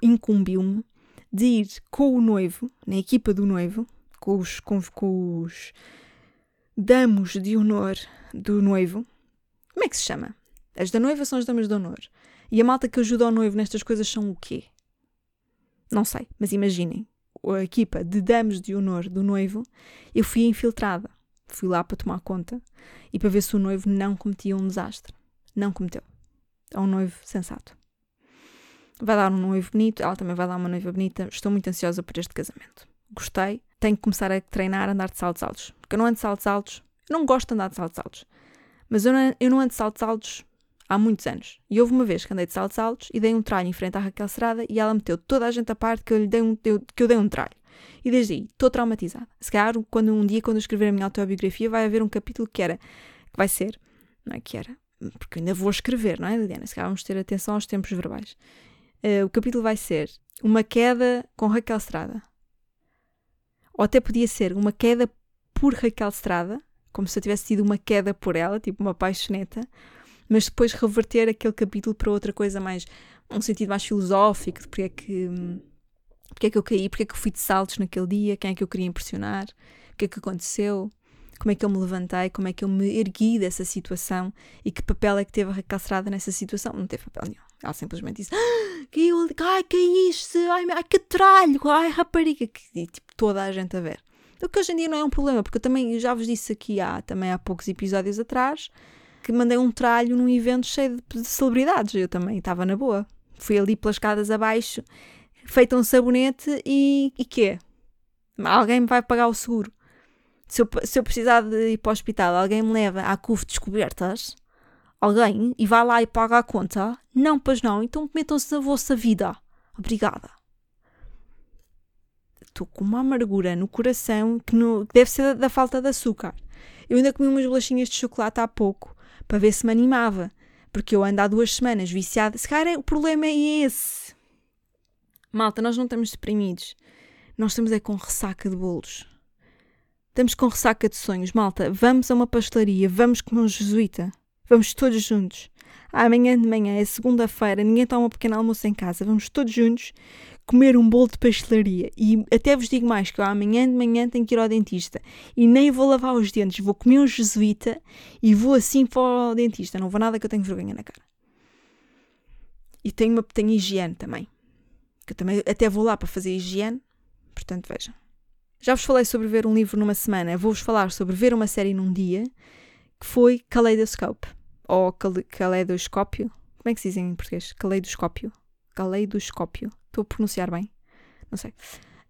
incumbiu-me de ir com o noivo, na equipa do noivo, com os, com, com os damos de honor do noivo. Como é que se chama? As da noiva são as damas de honor. E a malta que ajuda o noivo nestas coisas são o quê? Não sei, mas imaginem, a equipa de dames de honor do noivo, eu fui infiltrada. Fui lá para tomar conta e para ver se o noivo não cometia um desastre. Não cometeu. É um noivo sensato. Vai dar um noivo bonito, ela também vai dar uma noiva bonita. Estou muito ansiosa por este casamento. Gostei. Tenho que começar a treinar a andar de saltos altos. Porque eu não ando de saltos altos. Eu não gosto de andar de saltos altos. Mas eu não, eu não ando de saltos altos há muitos anos. E houve uma vez que andei de saltos altos e dei um tralho em frente à Raquel Serada e ela meteu toda a gente a parte que eu, lhe dei um, que eu dei um tralho. E desde aí estou traumatizada. Se calhar quando, um dia, quando eu escrever a minha autobiografia, vai haver um capítulo que era, que vai ser, não é que era, porque ainda vou escrever, não é, Liliana? Se calhar vamos ter atenção aos tempos verbais. Uh, o capítulo vai ser Uma queda com Raquel Estrada. Ou até podia ser Uma queda por Raquel Estrada, como se eu tivesse tido uma queda por ela, tipo uma paixoneta, mas depois reverter aquele capítulo para outra coisa mais, um sentido mais filosófico, de porque é que, porque é que eu caí, porque é que eu fui de saltos naquele dia, quem é que eu queria impressionar, o que é que aconteceu, como é que eu me levantei, como é que eu me ergui dessa situação e que papel é que teve a Raquel nessa situação. Não teve papel nenhum. Ela simplesmente disse: ah, caiu, ai, caíste, ai, ai, que tralho, ai, rapariga, e, tipo, toda a gente a ver. O que hoje em dia não é um problema, porque eu também já vos disse aqui há, também há poucos episódios atrás que mandei um tralho num evento cheio de, de celebridades. Eu também estava na boa. Fui ali pelas escadas abaixo, feito um sabonete e, e quê? Alguém me vai pagar o seguro. Se eu, se eu precisar de ir para o hospital, alguém me leva à CUF Descobertas? Alguém? E vai lá e paga a conta? Não, pois não. Então metam-se na vossa vida. Obrigada. Estou com uma amargura no coração que, no, que deve ser da, da falta de açúcar. Eu ainda comi umas bolachinhas de chocolate há pouco para ver se me animava. Porque eu ando há duas semanas viciada. Se calhar o problema é esse. Malta, nós não estamos deprimidos. Nós estamos é com ressaca de bolos. Estamos com ressaca de sonhos. Malta, vamos a uma pastelaria, vamos comer um jesuíta. Vamos todos juntos. Amanhã de manhã é segunda-feira, ninguém toma um pequeno almoço em casa. Vamos todos juntos comer um bolo de pastelaria. E até vos digo mais, que eu amanhã de manhã tenho que ir ao dentista. E nem vou lavar os dentes, vou comer um jesuíta e vou assim para o dentista. Não vou nada que eu tenho vergonha na cara. E tenho, uma, tenho higiene também. Que eu também até vou lá para fazer higiene. Portanto, vejam. Já vos falei sobre ver um livro numa semana. Vou-vos falar sobre ver uma série num dia, que foi Kaleidoscope. Ou Caleidoscópio. Como é que se diz em português? Caleidoscópio. Caleidoscópio. Estou a pronunciar bem? Não sei.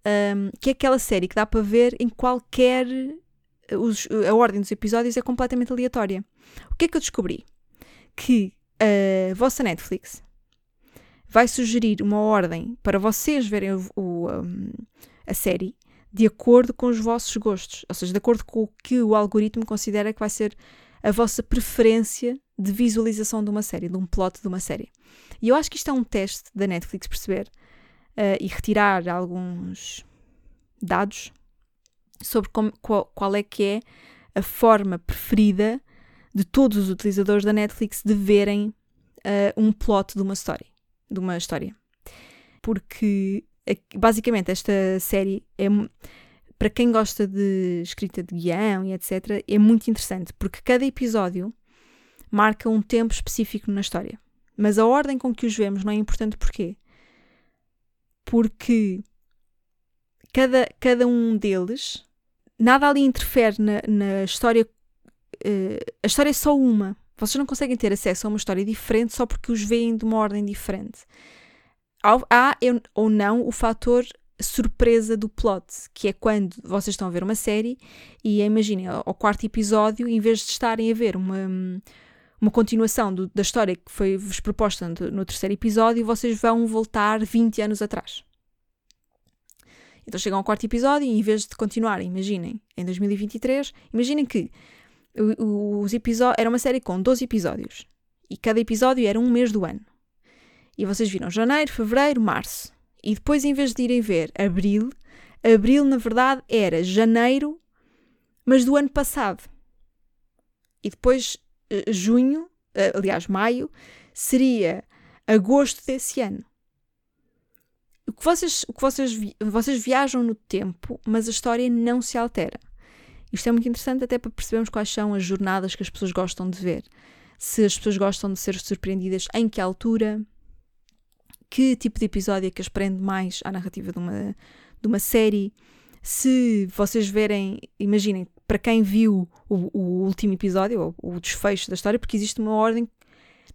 Um, que é aquela série que dá para ver em qualquer. Os, a ordem dos episódios é completamente aleatória. O que é que eu descobri? Que a vossa Netflix vai sugerir uma ordem para vocês verem o, o, a série de acordo com os vossos gostos, ou seja, de acordo com o que o algoritmo considera que vai ser a vossa preferência de visualização de uma série, de um plot de uma série. E eu acho que isto é um teste da Netflix perceber uh, e retirar alguns dados sobre como, qual, qual é que é a forma preferida de todos os utilizadores da Netflix de verem uh, um plot de uma história, de uma história. Porque basicamente esta série é para quem gosta de escrita de guião e etc, é muito interessante, porque cada episódio marca um tempo específico na história. Mas a ordem com que os vemos não é importante porquê? Porque cada, cada um deles, nada ali interfere na, na história. Uh, a história é só uma. Vocês não conseguem ter acesso a uma história diferente só porque os veem de uma ordem diferente. Há, há ou não o fator surpresa do plot, que é quando vocês estão a ver uma série e imaginem, ao quarto episódio, em vez de estarem a ver uma, uma continuação do, da história que foi-vos proposta no, no terceiro episódio, vocês vão voltar 20 anos atrás. Então chegam ao quarto episódio e em vez de continuar, imaginem, em 2023, imaginem que os episódios era uma série com 12 episódios e cada episódio era um mês do ano. E vocês viram janeiro, fevereiro, março. E depois, em vez de irem ver abril, abril na verdade era janeiro, mas do ano passado. E depois junho, uh, aliás, maio, seria agosto desse ano. O que vocês, o que vocês, vi, vocês viajam no tempo, mas a história não se altera. Isto é muito interessante até para percebermos quais são as jornadas que as pessoas gostam de ver. Se as pessoas gostam de ser surpreendidas em que altura, que tipo de episódio é que as prende mais à narrativa de uma, de uma série. Se vocês verem, imaginem, para quem viu o, o último episódio, ou o desfecho da história, porque existe uma ordem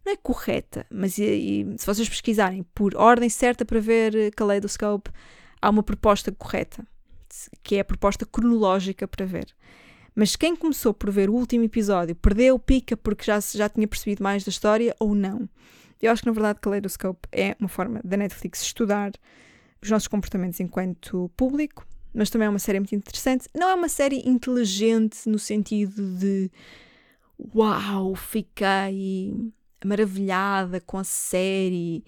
não é correta, mas e, e, se vocês pesquisarem por ordem certa para ver Kaleidoscope, há uma proposta correta, que é a proposta cronológica para ver. Mas quem começou por ver o último episódio perdeu pica porque já, já tinha percebido mais da história ou não? Eu acho que na verdade Kaleidoscope é uma forma da Netflix estudar os nossos comportamentos enquanto público, mas também é uma série muito interessante. Não é uma série inteligente no sentido de uau, fiquei maravilhada com a série,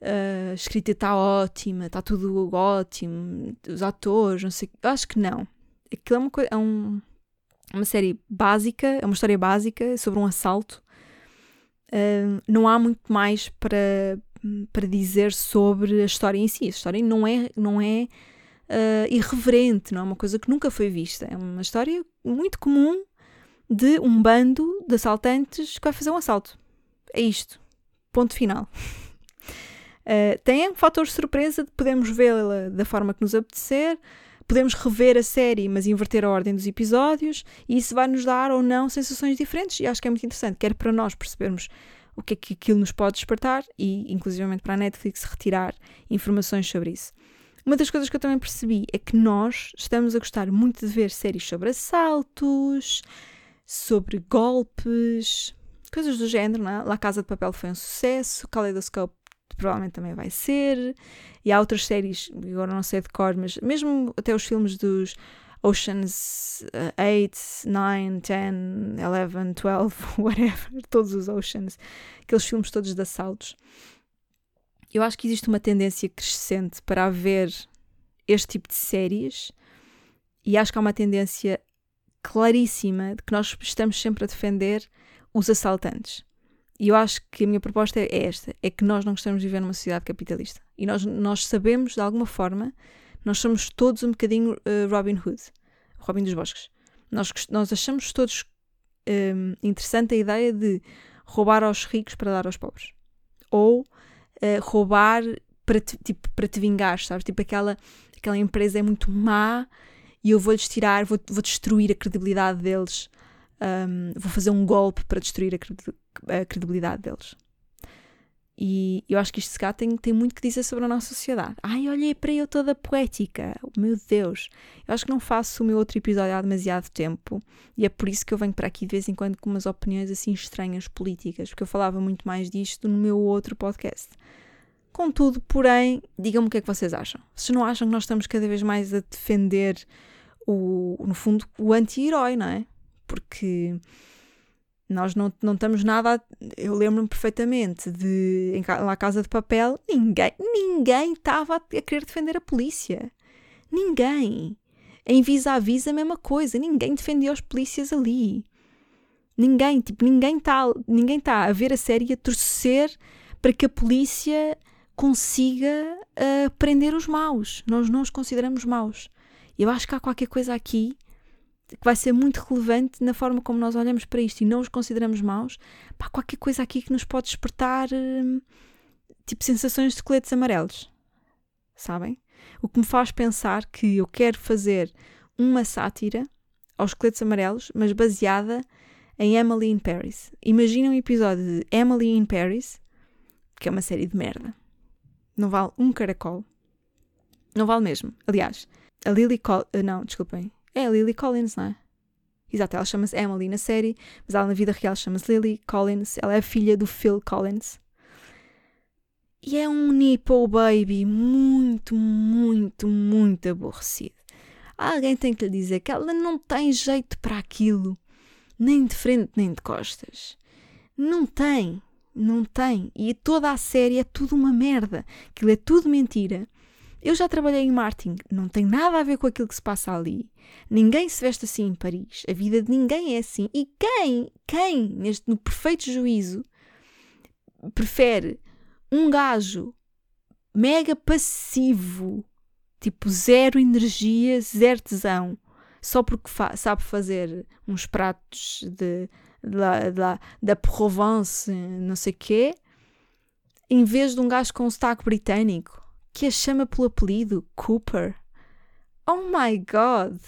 uh, a escrita está ótima, está tudo ótimo, os atores, não sei. Eu acho que não. Aquilo é uma, é um, uma série básica, é uma história básica sobre um assalto. Uh, não há muito mais para, para dizer sobre a história em si. A história não é, não é uh, irreverente, não é uma coisa que nunca foi vista. É uma história muito comum de um bando de assaltantes que vai fazer um assalto. É isto. Ponto final. Uh, tem um fator surpresa de podermos vê-la da forma que nos apetecer, podemos rever a série, mas inverter a ordem dos episódios, e isso vai nos dar ou não sensações diferentes, e acho que é muito interessante, quer para nós percebermos o que é que aquilo nos pode despertar, e inclusivamente para a Netflix retirar informações sobre isso. Uma das coisas que eu também percebi é que nós estamos a gostar muito de ver séries sobre assaltos, sobre golpes, coisas do género, não é? La Casa de Papel foi um sucesso, Kaleidoscope provavelmente também vai ser, e há outras séries, agora não sei de cor, mas mesmo até os filmes dos Oceans 8, 9, 10, 11, 12, whatever, todos os Oceans, aqueles filmes todos de assaltos. Eu acho que existe uma tendência crescente para haver este tipo de séries e acho que há uma tendência claríssima de que nós estamos sempre a defender os assaltantes. E eu acho que a minha proposta é esta: é que nós não gostamos de viver numa sociedade capitalista. E nós, nós sabemos, de alguma forma, nós somos todos um bocadinho uh, Robin Hood, Robin dos Bosques. Nós, nós achamos todos um, interessante a ideia de roubar aos ricos para dar aos pobres. Ou uh, roubar para te, tipo, para te vingar, sabes? Tipo, aquela, aquela empresa é muito má e eu vou-lhes tirar, vou, vou destruir a credibilidade deles um, vou fazer um golpe para destruir a, credibilidade deles. E eu acho que isto se cá tem, tem muito que dizer sobre a nossa sociedade. Ai, olhei para eu toda poética. Meu Deus. Eu acho que não faço o meu outro episódio há demasiado tempo. E é por isso que eu venho para aqui de vez em quando com umas opiniões assim estranhas políticas. Porque eu falava muito mais disto no meu outro podcast. Contudo, porém, digam-me o que é que vocês acham. Vocês não acham que nós estamos cada vez mais a defender o, no fundo, o anti-herói, não é? Porque nós não, não estamos nada. A, eu lembro-me perfeitamente de em, lá Casa de Papel, ninguém ninguém estava a, a querer defender a polícia. Ninguém. Em vis-a-vis a mesma coisa. Ninguém defendia os polícias ali. Ninguém, tipo, ninguém está ninguém tá a ver a série a torcer para que a polícia consiga uh, prender os maus. Nós não os consideramos maus. Eu acho que há qualquer coisa aqui que vai ser muito relevante na forma como nós olhamos para isto e não os consideramos maus, pá, qualquer coisa aqui que nos pode despertar hum, tipo sensações de coletes amarelos. Sabem? O que me faz pensar que eu quero fazer uma sátira aos coletes amarelos, mas baseada em Emily in Paris. Imaginem um episódio de Emily in Paris, que é uma série de merda. Não vale um caracol. Não vale mesmo. Aliás, a Lily Col não, desculpem, é a Lily Collins, não é? Exato, ela chama-se Emily na série, mas ela na vida real chama-se Lily Collins. Ela é filha do Phil Collins. E é um Nipple Baby muito, muito, muito aborrecido. Alguém tem que lhe dizer que ela não tem jeito para aquilo, nem de frente nem de costas. Não tem, não tem. E toda a série é tudo uma merda. Aquilo é tudo mentira. Eu já trabalhei em marketing, não tem nada a ver com aquilo que se passa ali. Ninguém se veste assim em Paris. A vida de ninguém é assim. E quem, quem, neste, no perfeito juízo, prefere um gajo mega passivo, tipo zero energia, zero tesão, só porque fa sabe fazer uns pratos de, de, de, da Provence, não sei quê, em vez de um gajo com um sotaque britânico que a chama pelo apelido Cooper. Oh my god!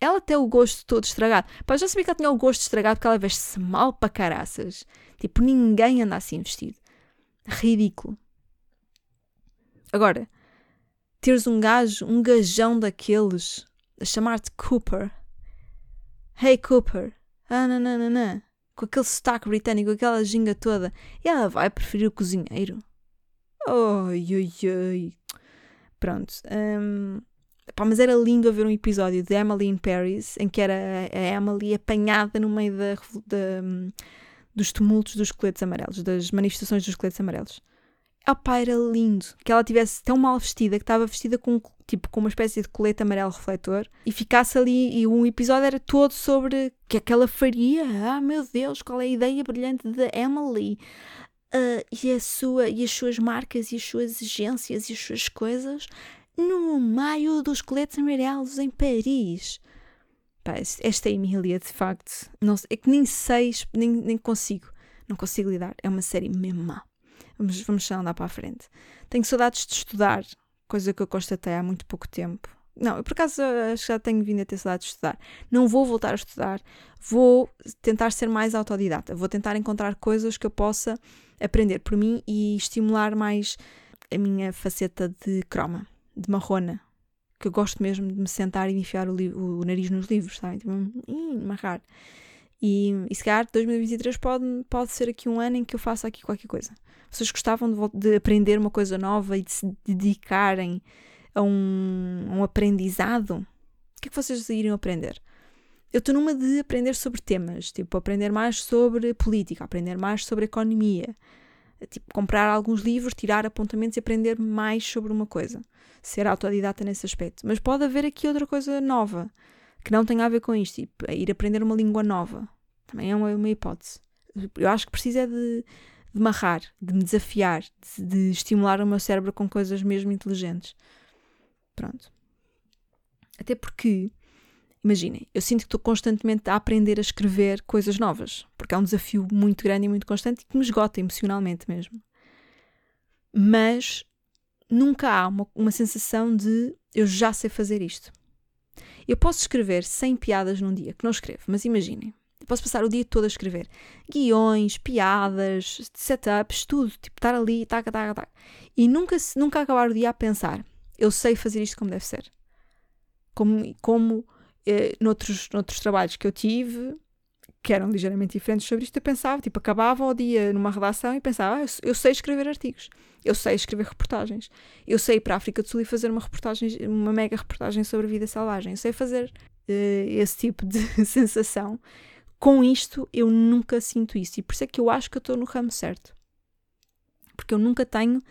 Ela tem o gosto todo estragado. Pá, já sabia que ela tinha o gosto estragado porque ela veste-se mal para caraças. Tipo, ninguém anda assim vestido. Ridículo. Agora, teres um gajo, um gajão daqueles, a chamar-te Cooper. Hey Cooper. Ah, não, não, não, não. Com aquele sotaque britânico, aquela ginga toda. E ela vai preferir o cozinheiro. Oi, oi, oi. Pronto. Um, pá, mas era lindo ver um episódio de Emily in Paris em que era a Emily apanhada no meio da, da, dos tumultos dos coletes amarelos, das manifestações dos coletes amarelos. Pá, era lindo que ela tivesse tão mal vestida que estava vestida com tipo com uma espécie de colete amarelo refletor e ficasse ali e um episódio era todo sobre o que é que ela faria. Ah meu Deus, qual é a ideia brilhante da Emily? Uh, e, a sua, e as suas marcas e as suas agências e as suas coisas no meio dos coletes amarelos em Paris. Pá, esta Emília, de facto, não, é que nem sei, nem, nem consigo, não consigo lidar. É uma série mesmo má. Vamos, vamos só andar para a frente. Tenho saudades de estudar, coisa que eu constatei há muito pouco tempo. Não, por acaso acho que já tenho vindo a ter saudades de estudar. Não vou voltar a estudar, vou tentar ser mais autodidata, vou tentar encontrar coisas que eu possa aprender por mim e estimular mais a minha faceta de croma, de marrona, que eu gosto mesmo de me sentar e enfiar o, o nariz nos livros, sabe? Tipo, marrar. E, e se calhar 2023 pode, pode ser aqui um ano em que eu faça aqui qualquer coisa. Vocês gostavam de, de aprender uma coisa nova e de se dedicarem a um, um aprendizado? O que é que vocês iriam aprender? Eu estou numa de aprender sobre temas, tipo, aprender mais sobre política, aprender mais sobre economia, tipo, comprar alguns livros, tirar apontamentos e aprender mais sobre uma coisa. Ser autodidata nesse aspecto. Mas pode haver aqui outra coisa nova, que não tem a ver com isto, tipo, ir aprender uma língua nova. Também é uma, uma hipótese. Eu acho que precisa é de, de marrar, de me desafiar, de, de estimular o meu cérebro com coisas mesmo inteligentes. Pronto. Até porque Imaginem, eu sinto que estou constantemente a aprender a escrever coisas novas, porque é um desafio muito grande e muito constante e que me esgota emocionalmente mesmo. Mas nunca há uma, uma sensação de eu já sei fazer isto. Eu posso escrever 100 piadas num dia, que não escrevo, mas imaginem, posso passar o dia todo a escrever guiões, piadas, setups, tudo, tipo, estar ali, taca, taca, taca. E nunca, nunca acabar o dia a pensar, eu sei fazer isto como deve ser. Como, como eh, noutros, noutros trabalhos que eu tive, que eram ligeiramente diferentes sobre isto, eu pensava, tipo, acabava o dia numa redação e pensava, ah, eu, eu sei escrever artigos, eu sei escrever reportagens, eu sei ir para a África do Sul e fazer uma reportagem, uma mega reportagem sobre vida selvagem, eu sei fazer uh, esse tipo de sensação. Com isto, eu nunca sinto isso. E por isso é que eu acho que eu estou no ramo certo. Porque eu nunca tenho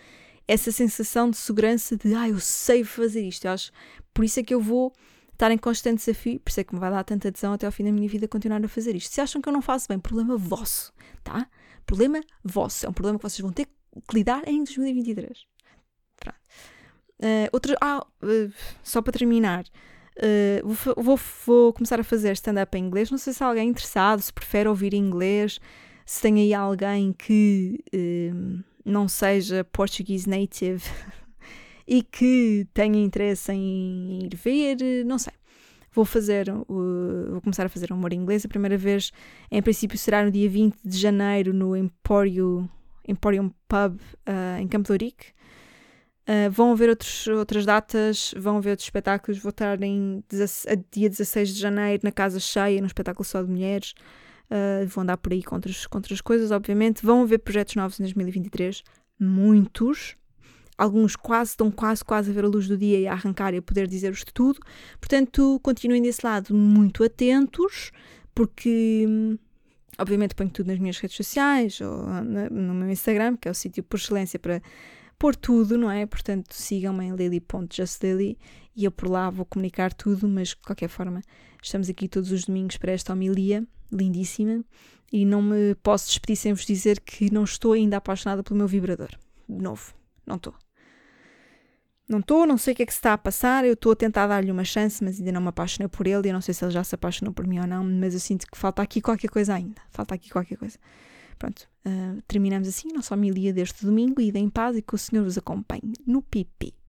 essa sensação de segurança de, ah, eu sei fazer isto. Eu acho, por isso é que eu vou estar em constante desafio, por isso é que me vai dar tanta adesão até ao fim da minha vida continuar a fazer isto. Se acham que eu não faço bem, problema vosso, tá? Problema vosso. É um problema que vocês vão ter que lidar em 2023. Pronto. Uh, ah, uh, só para terminar, Uh, vou, vou, vou, começar a fazer stand-up em inglês. Não sei se há alguém interessado, se prefere ouvir em inglês, se tem aí alguém que não seja português native e que tenha interesse em ir ver, não sei. Vou fazer, uh, vou começar a fazer humor inglês. A primeira vez, em princípio, será no dia 20 de janeiro no Emporium, Emporium Pub em Campo de Ourique. Uh, vão haver outros, outras datas, vão haver outros espetáculos. Vou estar em dia 16 de janeiro na Casa Cheia, no espetáculo só de mulheres. Uh, vou andar por aí com outras, com outras coisas, obviamente. Vão haver projetos novos em 2023, muitos. Alguns quase estão quase, quase a ver a luz do dia e a arrancar e a poder dizer-vos tudo. Portanto, continuem desse lado muito atentos, porque obviamente ponho tudo nas minhas redes sociais ou no meu Instagram, que é o sítio por excelência para pôr tudo, não é? Portanto, sigam-me em lily.justlily e eu por lá vou comunicar tudo, mas de qualquer forma, estamos aqui todos os domingos para esta homilia lindíssima e não me posso despedir sem vos dizer que não estou ainda apaixonada pelo meu vibrador. De novo, não estou. Não estou, não sei o que é que se está a passar, eu estou a tentar dar-lhe uma chance, mas ainda não me apaixonei por ele, e não sei se ele já se apaixonou por mim ou não, mas eu sinto que falta aqui qualquer coisa ainda. Falta aqui qualquer coisa. Pronto, uh, terminamos assim a nossa homilia deste domingo. Ida em paz e que o Senhor vos acompanhe no pipi.